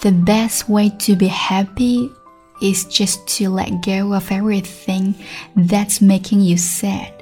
The best way to be happy is just to let go of everything that's making you sad.